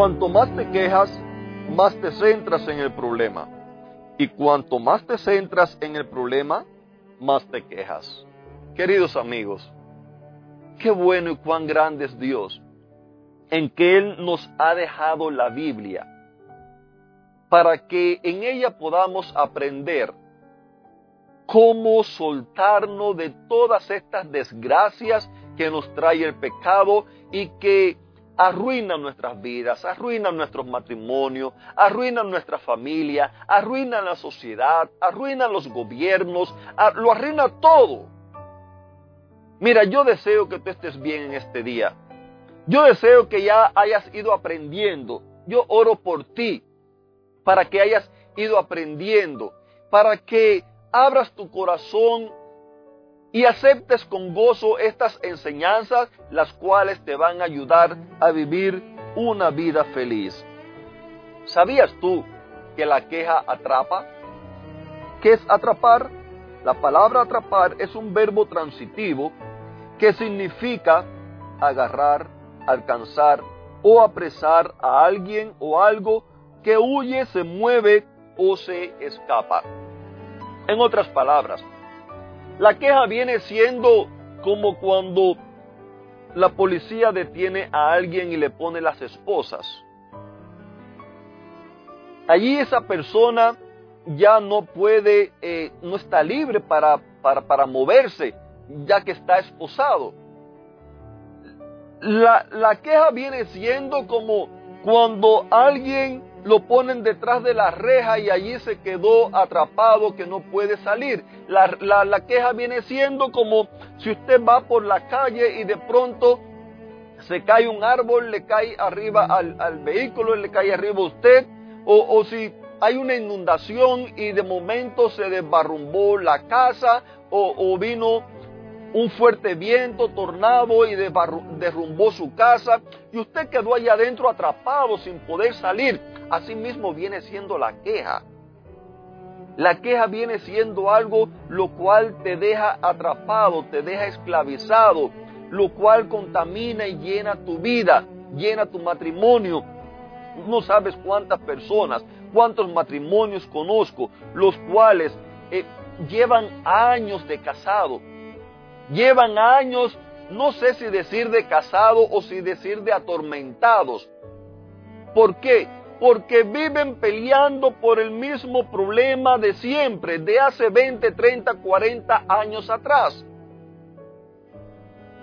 Cuanto más te quejas, más te centras en el problema. Y cuanto más te centras en el problema, más te quejas. Queridos amigos, qué bueno y cuán grande es Dios en que Él nos ha dejado la Biblia para que en ella podamos aprender cómo soltarnos de todas estas desgracias que nos trae el pecado y que arruinan nuestras vidas, arruinan nuestros matrimonios, arruinan nuestra familia, arruinan la sociedad, arruinan los gobiernos, lo arruina todo. Mira, yo deseo que tú estés bien en este día. Yo deseo que ya hayas ido aprendiendo. Yo oro por ti para que hayas ido aprendiendo, para que abras tu corazón y aceptes con gozo estas enseñanzas, las cuales te van a ayudar a vivir una vida feliz. ¿Sabías tú que la queja atrapa? ¿Qué es atrapar? La palabra atrapar es un verbo transitivo que significa agarrar, alcanzar o apresar a alguien o algo que huye, se mueve o se escapa. En otras palabras, la queja viene siendo como cuando la policía detiene a alguien y le pone las esposas. Allí esa persona ya no puede, eh, no está libre para, para, para moverse, ya que está esposado. La, la queja viene siendo como cuando alguien lo ponen detrás de la reja y allí se quedó atrapado que no puede salir. La, queja viene siendo como si usted va por la calle y de pronto se cae un árbol, le cae arriba al, vehículo, le cae arriba a usted, o, o si hay una inundación y de momento se desbarrumbó la casa o, o vino un fuerte viento, tornado y derrumbó su casa y usted quedó allá adentro atrapado sin poder salir. Así mismo viene siendo la queja. La queja viene siendo algo lo cual te deja atrapado, te deja esclavizado, lo cual contamina y llena tu vida, llena tu matrimonio. No sabes cuántas personas, cuántos matrimonios conozco, los cuales eh, llevan años de casado, Llevan años, no sé si decir de casado o si decir de atormentados. ¿Por qué? Porque viven peleando por el mismo problema de siempre, de hace 20, 30, 40 años atrás.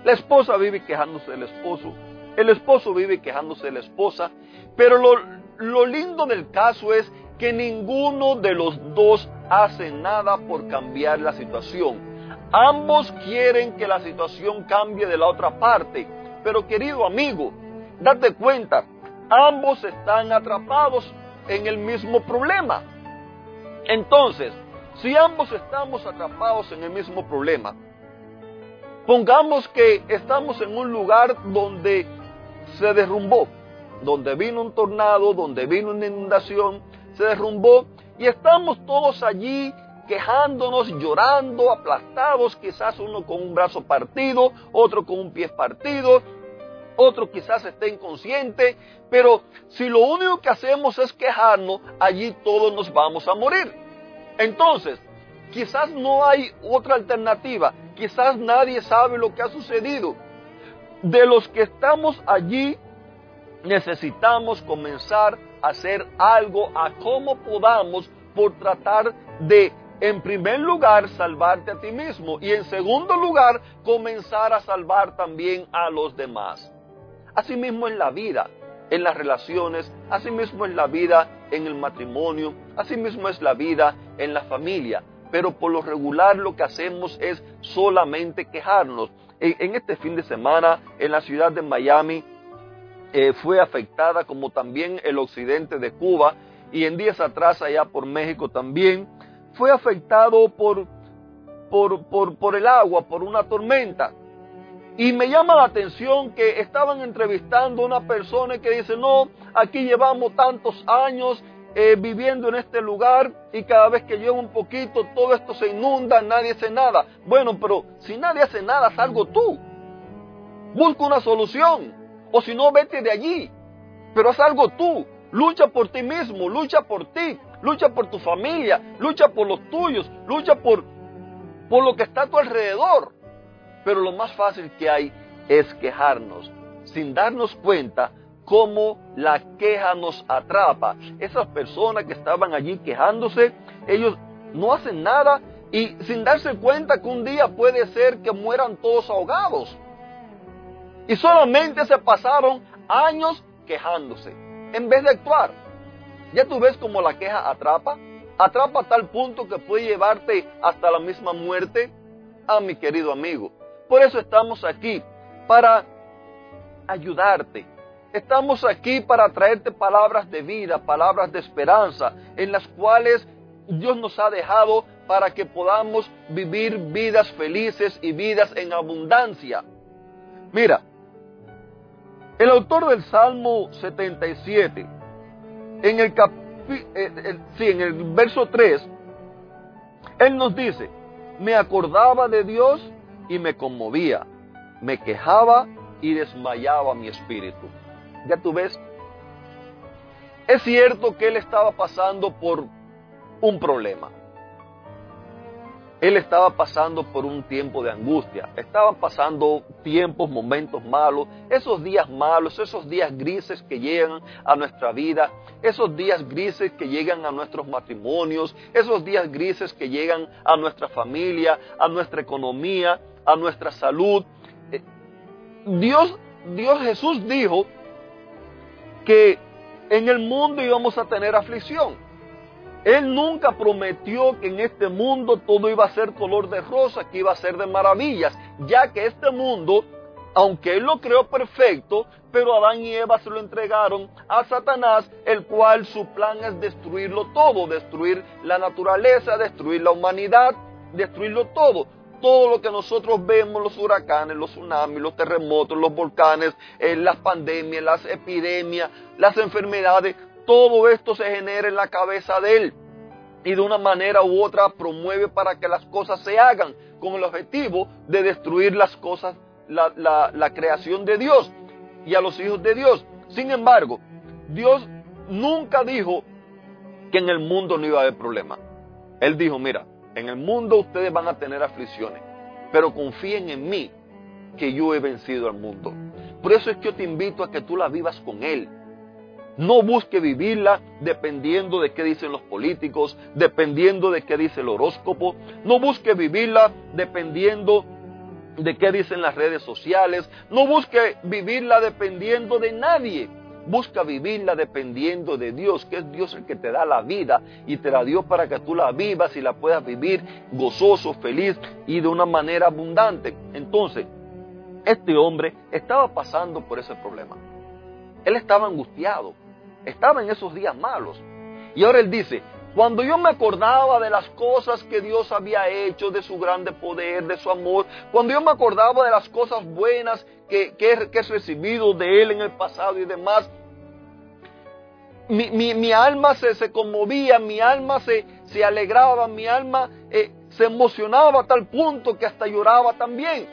La esposa vive quejándose del esposo, el esposo vive quejándose de la esposa, pero lo, lo lindo del caso es que ninguno de los dos hace nada por cambiar la situación. Ambos quieren que la situación cambie de la otra parte. Pero querido amigo, date cuenta, ambos están atrapados en el mismo problema. Entonces, si ambos estamos atrapados en el mismo problema, pongamos que estamos en un lugar donde se derrumbó, donde vino un tornado, donde vino una inundación, se derrumbó y estamos todos allí quejándonos, llorando, aplastados, quizás uno con un brazo partido, otro con un pie partido, otro quizás esté inconsciente, pero si lo único que hacemos es quejarnos, allí todos nos vamos a morir. Entonces, quizás no hay otra alternativa, quizás nadie sabe lo que ha sucedido. De los que estamos allí, necesitamos comenzar a hacer algo a cómo podamos por tratar de en primer lugar, salvarte a ti mismo y en segundo lugar, comenzar a salvar también a los demás. Asimismo en la vida, en las relaciones, asimismo es la vida en el matrimonio, asimismo es la vida en la familia. Pero por lo regular lo que hacemos es solamente quejarnos. En, este fin de semana, en la ciudad de Miami, eh, fue afectada, como también el occidente de Cuba, y en días atrás allá por México también, fue afectado por, por, por, por el agua, por una tormenta. Y me llama la atención que estaban entrevistando a una persona que dice, no, aquí llevamos tantos años eh, viviendo en este lugar y cada vez que llueve un poquito todo esto se inunda, nadie hace nada. Bueno, pero si nadie hace nada, salgo tú. Busca una solución. O si no, vete de allí. Pero haz algo tú. Lucha por ti mismo, lucha por ti, lucha por tu familia, lucha por los tuyos, lucha por, por lo que está a tu alrededor. Pero lo más fácil que hay es quejarnos sin darnos cuenta cómo la queja nos atrapa. Esas personas que estaban allí quejándose, ellos no hacen nada y sin darse cuenta que un día puede ser que mueran todos ahogados. Y solamente se pasaron años quejándose en vez de actuar. Ya tú ves cómo la queja atrapa. Atrapa a tal punto que puede llevarte hasta la misma muerte. a mi querido amigo. Por eso estamos aquí, para ayudarte, Estamos aquí para traerte palabras de vida, palabras de esperanza, en las cuales Dios nos ha dejado para que podamos vivir vidas felices y vidas en abundancia. Mira, el autor del Salmo 77, en el, eh, en el verso 3, él nos dice, me acordaba de Dios y me conmovía, me quejaba y desmayaba mi espíritu. Ya tú ves, es cierto que él estaba pasando por un problema. Él estaba pasando por un tiempo de angustia, estaban pasando tiempos, momentos malos, esos días malos, esos días grises que llegan a nuestra vida, esos días grises que llegan a nuestros matrimonios, esos días grises que llegan a nuestra familia, a nuestra economía, a nuestra salud. Eh, Dios, Dios Jesús dijo que en el mundo íbamos a tener aflicción. Él nunca prometió que en este mundo todo iba a ser color de rosa, que iba a ser de maravillas, ya que este mundo, aunque Él lo creó perfecto, pero Adán y Eva se lo entregaron a Satanás, el cual su plan es destruirlo todo, destruir la naturaleza, destruir la humanidad, destruirlo todo. Todo lo que nosotros vemos, los huracanes, los tsunamis, los terremotos, los volcanes, eh, las pandemias, las epidemias, las enfermedades, todo esto se genera en la cabeza de Él. Y de una manera u otra promueve para que las cosas se hagan con el objetivo de destruir las cosas, la, creación de Dios y a los hijos de Dios. Sin embargo, Dios nunca dijo que en el mundo no iba a haber problema. Él dijo, mira, en el mundo ustedes van a tener aflicciones, pero confíen en mí que yo he vencido al mundo. Por eso es que yo te invito a que tú la vivas con Él. No busque vivirla dependiendo de qué dicen los políticos, dependiendo de qué dice el horóscopo. No busque vivirla dependiendo de qué dicen las redes sociales. No busque vivirla dependiendo de nadie. Busca vivirla dependiendo de Dios, que es Dios el que te da la vida y te la dio para que tú la vivas y la puedas vivir gozoso, feliz y de una manera abundante. Entonces, este hombre estaba pasando por ese problema. Él estaba angustiado, estaba en esos días malos. Y ahora él dice, cuando yo me acordaba de las cosas que Dios había hecho, de su grande poder, de su amor, cuando yo me acordaba de las cosas buenas que, que, he recibido de Él en el pasado y demás, mi, alma se, conmovía, mi alma se, se alegraba, mi alma eh, se emocionaba a tal punto que hasta lloraba también.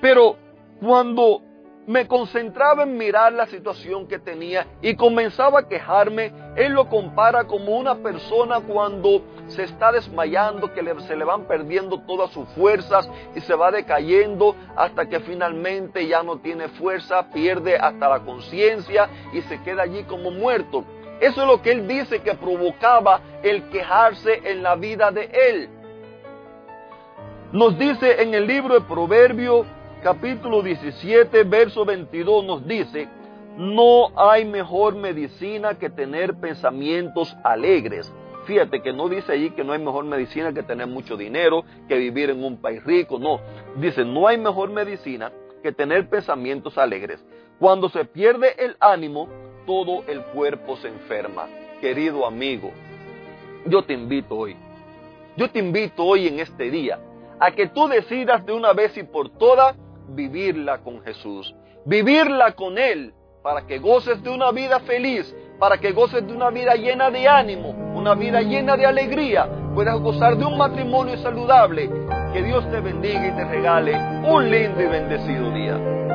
Pero cuando me concentraba en mirar la situación que tenía y comenzaba a quejarme. Él lo compara como una persona cuando se está desmayando, que se le van perdiendo todas sus fuerzas y se va decayendo hasta que finalmente ya no tiene fuerza, pierde hasta la conciencia y se queda allí como muerto. Eso es lo que él dice que provocaba el quejarse en la vida de él. Nos dice en el libro de Proverbios capítulo 17, verso 22 nos dice, no hay mejor medicina que tener pensamientos alegres. Fíjate que no dice allí que no hay mejor medicina que tener mucho dinero, que vivir en un país rico, no. Dice, no hay mejor medicina que tener pensamientos alegres. Cuando se pierde el ánimo, todo el cuerpo se enferma. Querido amigo, yo te invito hoy, yo te invito hoy en este día a que tú decidas de una vez y por todas vivirla con Jesús, vivirla con Él, para que goces de una vida feliz, para que goces de una vida llena de ánimo, una vida llena de alegría, puedas gozar de un matrimonio saludable. Que Dios te bendiga y te regale un lindo y bendecido día.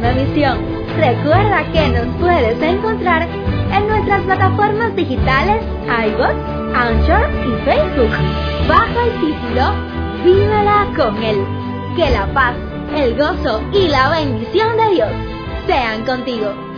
Recuerda que nos puedes encontrar en nuestras plataformas digitales iBox, Anchor y Facebook. Bajo el título Vívela con Él. Que la paz, el gozo y la bendición de Dios sean contigo.